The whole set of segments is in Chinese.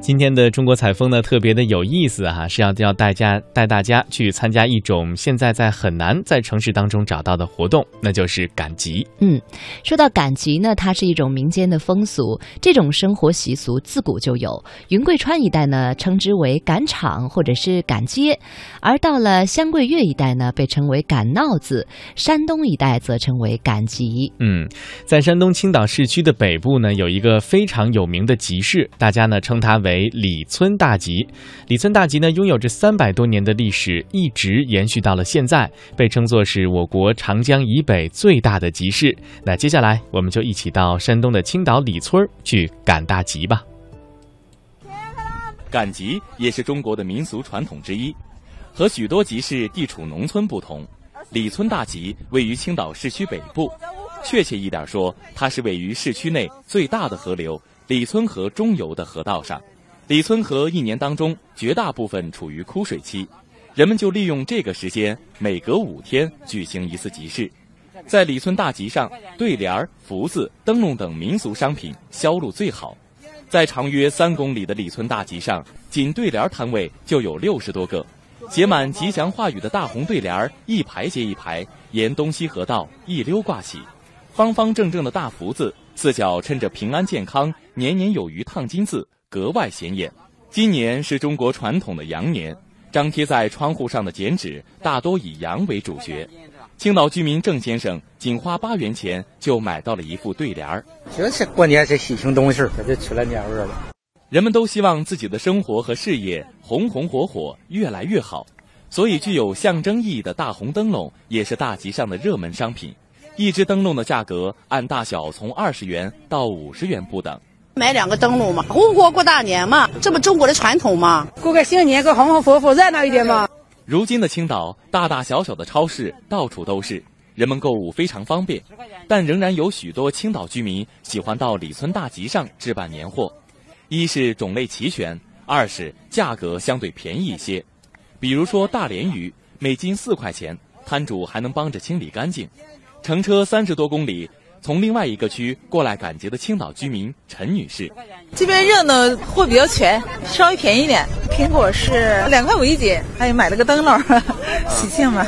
今天的中国采风呢，特别的有意思哈，是要要大家带大家去参加一种现在在很难在城市当中找到的活动，那就是赶集。嗯，说到赶集呢，它是一种民间的风俗，这种生活习俗自古就有。云贵川一带呢，称之为赶场或者是赶街，而到了湘桂粤一带呢，被称为赶闹子；山东一带则称为赶集。嗯，在山东青岛市区的北部呢，有一个非常有名的集市，大家呢称它为。为李村大集，李村大集呢拥有着三百多年的历史，一直延续到了现在，被称作是我国长江以北最大的集市。那接下来我们就一起到山东的青岛李村去赶大集吧。赶集也是中国的民俗传统之一，和许多集市地处农村不同，李村大集位于青岛市区北部，确切一点说，它是位于市区内最大的河流李村河中游的河道上。李村河一年当中绝大部分处于枯水期，人们就利用这个时间，每隔五天举行一次集市。在李村大集上，对联、福字、灯笼等民俗商品销路最好。在长约三公里的李村大集上，仅对联摊位就有六十多个，写满吉祥话语的大红对联一排接一排，沿东西河道一溜挂起；方方正正的大福字，四角衬着平安健康、年年有余烫金字。格外显眼。今年是中国传统的羊年，张贴在窗户上的剪纸大多以羊为主角。青岛居民郑先生仅花八元钱就买到了一副对联儿。这是过年是喜庆东西，这就出了年味儿了。人们都希望自己的生活和事业红红火火，越来越好，所以具有象征意义的大红灯笼也是大集上的热门商品。一只灯笼的价格按大小从二十元到五十元不等。买两个灯笼嘛，红火过大年嘛，这不中国的传统嘛？过个新年，过红红火火，热闹一点嘛。如今的青岛，大大小小的超市到处都是，人们购物非常方便，但仍然有许多青岛居民喜欢到李村大集上置办年货。一是种类齐全，二是价格相对便宜一些。比如说大鲢鱼，每斤四块钱，摊主还能帮着清理干净。乘车三十多公里。从另外一个区过来赶集的青岛居民陈女士，这边热闹，货比较全，稍微便宜点。苹果是两块五一斤，还有买了个灯笼，喜庆嘛。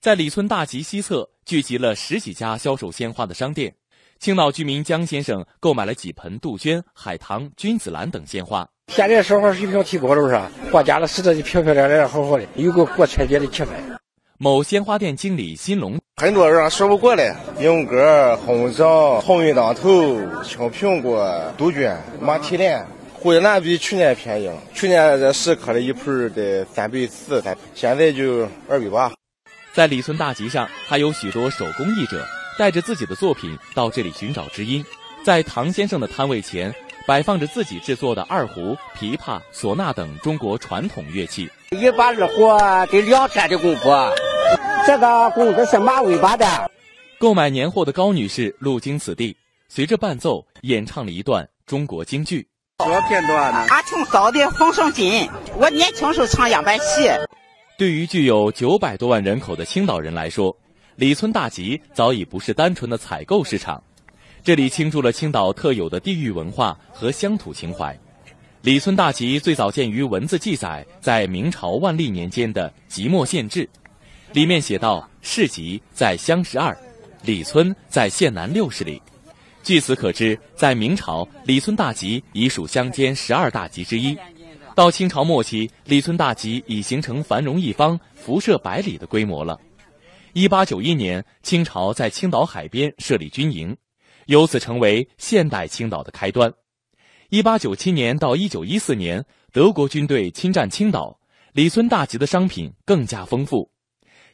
在李村大集西侧聚集了十几家销售鲜花的商店，青岛居民江先生购买了几盆杜鹃、海棠、君子兰等鲜花。现在说话水平提高了不，是过家了，实在是漂漂亮亮、好好的，有个过春节的气氛。某鲜花店经理辛龙。很多人说不过来，银鸽、红枣、鸿运当头、青苹果、杜鹃、马蹄莲、虎眼兰比去年便宜了。去年这十颗的一盆得三百四，现在就二百八。在李村大集上，还有许多手工艺者带着自己的作品到这里寻找知音。在唐先生的摊位前，摆放着自己制作的二胡、琵琶、唢呐等中国传统乐器。一把二胡得两天的功夫。这个工资是马尾巴的。购买年货的高女士路经此地，随着伴奏演唱了一段中国京剧。什么片段呢？阿庆烧的风声紧，我年轻时候唱样板戏。对于具有九百多万人口的青岛人来说，李村大集早已不是单纯的采购市场，这里倾注了青岛特有的地域文化和乡土情怀。李村大集最早见于文字记载，在明朝万历年间的《即墨县志》。里面写道：“市集在乡十二，李村在县南六十里。”据此可知，在明朝，李村大集已属乡间十二大集之一。到清朝末期，李村大集已形成繁荣一方、辐射百里的规模了。一八九一年，清朝在青岛海边设立军营，由此成为现代青岛的开端。一八九七年到一九一四年，德国军队侵占青岛，李村大集的商品更加丰富。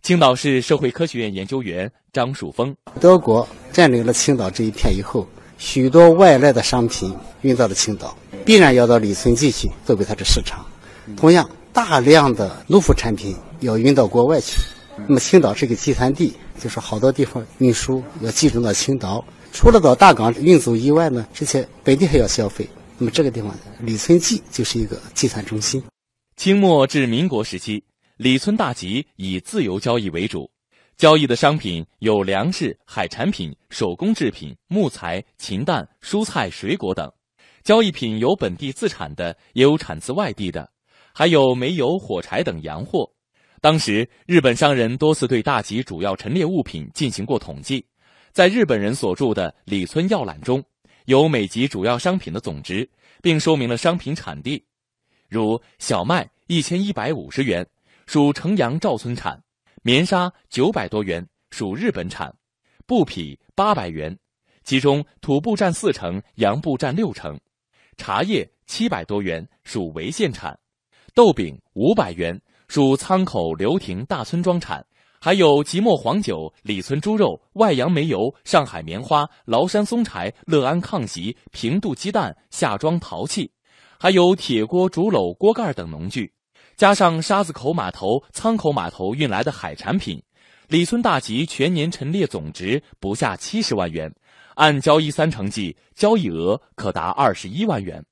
青岛市社会科学院研究员张树峰：德国占领了青岛这一片以后，许多外来的商品运到了青岛，必然要到李村集去作为它的市场。同样，大量的农副产品要运到国外去，那么青岛是个集散地，就是好多地方运输要集中到青岛。除了到大港运走以外呢，这些本地还要消费。那么这个地方，李村记就是一个集散中心。清末至民国时期。李村大集以自由交易为主，交易的商品有粮食、海产品、手工制品、木材、禽蛋、蔬菜、水果等。交易品有本地自产的，也有产自外地的，还有煤油、火柴等洋货。当时，日本商人多次对大吉主要陈列物品进行过统计，在日本人所著的《里村要览》中，有每集主要商品的总值，并说明了商品产地，如小麦一千一百五十元，属城阳赵村产；棉纱九百多元，属日本产；布匹八百元，其中土布占四成，洋布占六成；茶叶七百多元，属潍县产；豆饼五百元。属仓口刘亭大村庄产，还有即墨黄酒、里村猪肉、外洋煤油、上海棉花、崂山松柴、乐安炕席、平度鸡蛋、夏庄陶器，还有铁锅、竹篓、锅盖等农具，加上沙子口码头、仓口码头运来的海产品，里村大集全年陈列总值不下七十万元，按交易三成计，交易额可达二十一万元。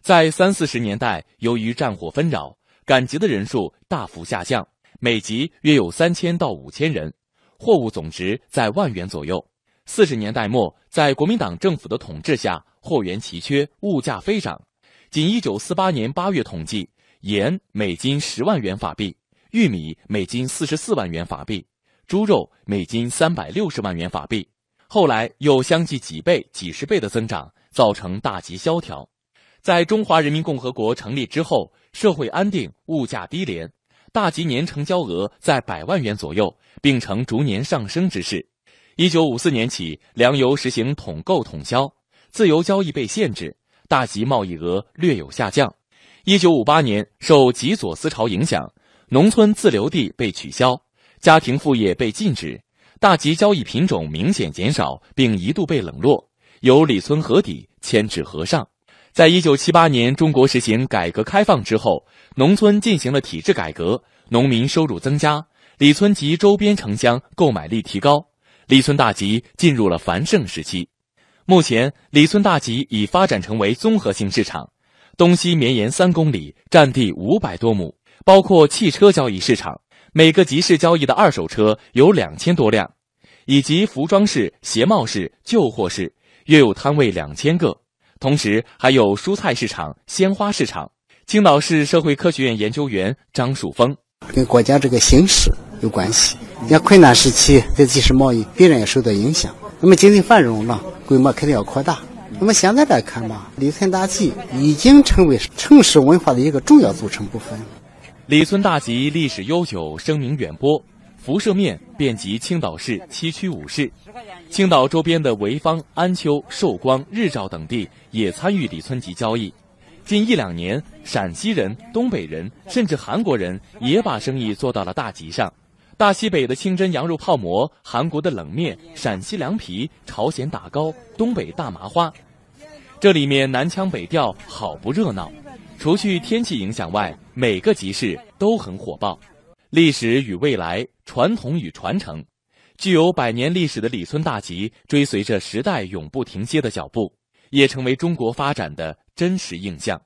在三四十年代，由于战火纷扰。赶集的人数大幅下降，每集约有三千到五千人，货物总值在万元左右。四十年代末，在国民党政府的统治下，货源奇缺，物价飞涨。仅一九四八年八月统计，盐每斤十万元法币，玉米每斤四十四万元法币，猪肉每斤三百六十万元法币。后来又相继几倍、几十倍的增长，造成大集萧条。在中华人民共和国成立之后，社会安定，物价低廉，大集年成交额在百万元左右，并呈逐年上升之势。一九五四年起，粮油实行统购统销，自由交易被限制，大集贸易额略有下降。一九五八年，受极左思潮影响，农村自留地被取消，家庭副业被禁止，大集交易品种明显减少，并一度被冷落，由里村河底迁至河上。在一九七八年，中国实行改革开放之后，农村进行了体制改革，农民收入增加，里村及周边城乡购买力提高，里村大集进入了繁盛时期。目前，里村大集已发展成为综合性市场，东西绵延三公里，占地五百多亩，包括汽车交易市场，每个集市交易的二手车有两千多辆，以及服装市、鞋帽市、旧货市，约有摊位两千个。同时还有蔬菜市场、鲜花市场。青岛市社会科学院研究员张树峰，跟国家这个形势有关系。你看困难时期，这即使贸易必然也受到影响。那么经济繁荣了，规模肯定要扩大。那么现在来看吧，李村大集已经成为城市文化的一个重要组成部分。李村大集历史悠久，声名远播。辐射面遍及青岛市七区五市，青岛周边的潍坊、安丘、寿光、日照等地也参与李村集交易。近一两年，陕西人、东北人甚至韩国人也把生意做到了大集上。大西北的清真羊肉泡馍、韩国的冷面、陕西凉皮、朝鲜打糕、东北大麻花，这里面南腔北调，好不热闹。除去天气影响外，每个集市都很火爆。历史与未来，传统与传承，具有百年历史的李村大集，追随着时代永不停歇的脚步，也成为中国发展的真实印象。